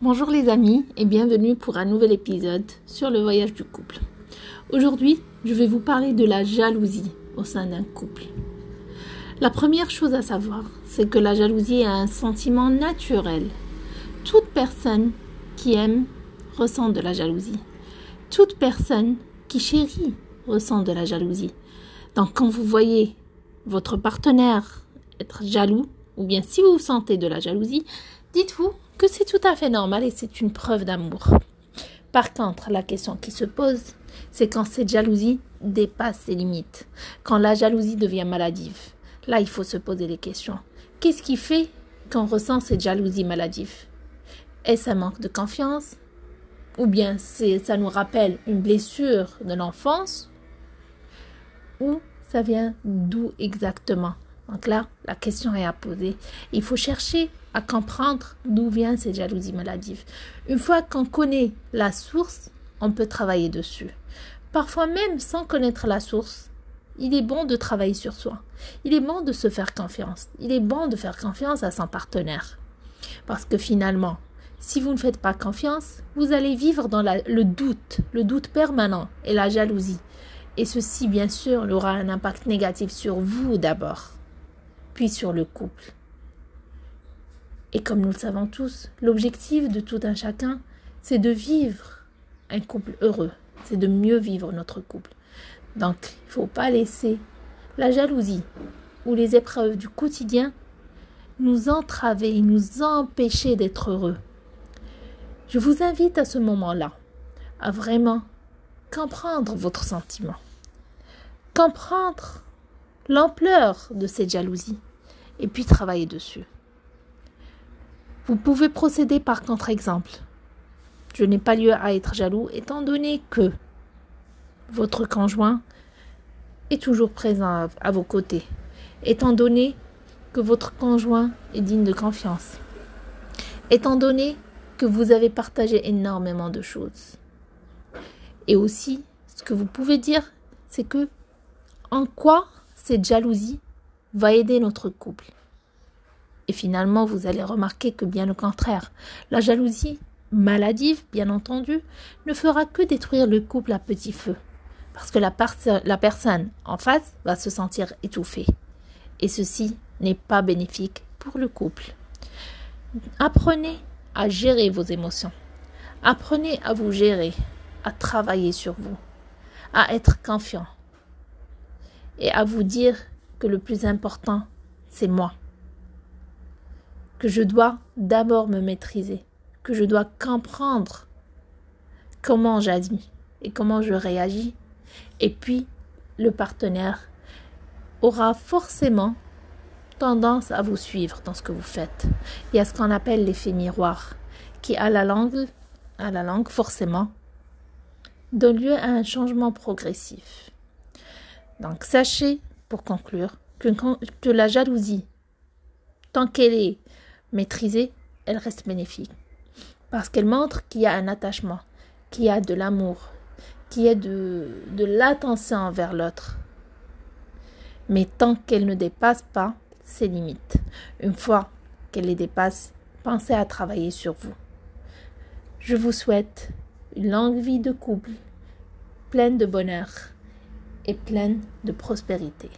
Bonjour les amis et bienvenue pour un nouvel épisode sur le voyage du couple. Aujourd'hui, je vais vous parler de la jalousie au sein d'un couple. La première chose à savoir, c'est que la jalousie est un sentiment naturel. Toute personne qui aime ressent de la jalousie. Toute personne qui chérit ressent de la jalousie. Donc quand vous voyez votre partenaire être jaloux, ou bien si vous sentez de la jalousie, dites-vous que c'est tout à fait normal et c'est une preuve d'amour. Par contre, la question qui se pose, c'est quand cette jalousie dépasse ses limites, quand la jalousie devient maladive. Là, il faut se poser des questions. Qu'est-ce qui fait qu'on ressent cette jalousie maladive? Est-ce un manque de confiance? Ou bien ça nous rappelle une blessure de l'enfance? Ou ça vient d'où exactement? Donc là, la question est à poser. Il faut chercher à comprendre d'où vient cette jalousie maladive. Une fois qu'on connaît la source, on peut travailler dessus. Parfois même sans connaître la source, il est bon de travailler sur soi. Il est bon de se faire confiance. Il est bon de faire confiance à son partenaire. Parce que finalement, si vous ne faites pas confiance, vous allez vivre dans le doute, le doute permanent et la jalousie. Et ceci, bien sûr, aura un impact négatif sur vous d'abord sur le couple. Et comme nous le savons tous, l'objectif de tout un chacun, c'est de vivre un couple heureux, c'est de mieux vivre notre couple. Donc, il ne faut pas laisser la jalousie ou les épreuves du quotidien nous entraver, nous empêcher d'être heureux. Je vous invite à ce moment-là à vraiment comprendre votre sentiment, comprendre l'ampleur de cette jalousie et puis travailler dessus. Vous pouvez procéder par contre-exemple. Je n'ai pas lieu à être jaloux étant donné que votre conjoint est toujours présent à vos côtés, étant donné que votre conjoint est digne de confiance, étant donné que vous avez partagé énormément de choses. Et aussi, ce que vous pouvez dire, c'est que en quoi cette jalousie va aider notre couple. Et finalement, vous allez remarquer que bien au contraire, la jalousie maladive, bien entendu, ne fera que détruire le couple à petit feu. Parce que la, la personne en face va se sentir étouffée. Et ceci n'est pas bénéfique pour le couple. Apprenez à gérer vos émotions. Apprenez à vous gérer, à travailler sur vous, à être confiant et à vous dire que le plus important, c'est moi. Que je dois d'abord me maîtriser, que je dois comprendre comment j'agis et comment je réagis. Et puis, le partenaire aura forcément tendance à vous suivre dans ce que vous faites. Il y a ce qu'on appelle l'effet miroir, qui à la langue, à la langue forcément, donne lieu à un changement progressif. Donc sachez pour conclure, que, la jalousie, tant qu'elle est maîtrisée, elle reste bénéfique. Parce qu'elle montre qu'il y a un attachement, qu'il y a de l'amour, qu'il y a de, l'attention envers l'autre. Mais tant qu'elle ne dépasse pas ses limites, une fois qu'elle les dépasse, pensez à travailler sur vous. Je vous souhaite une longue vie de couple, pleine de bonheur et pleine de prospérité.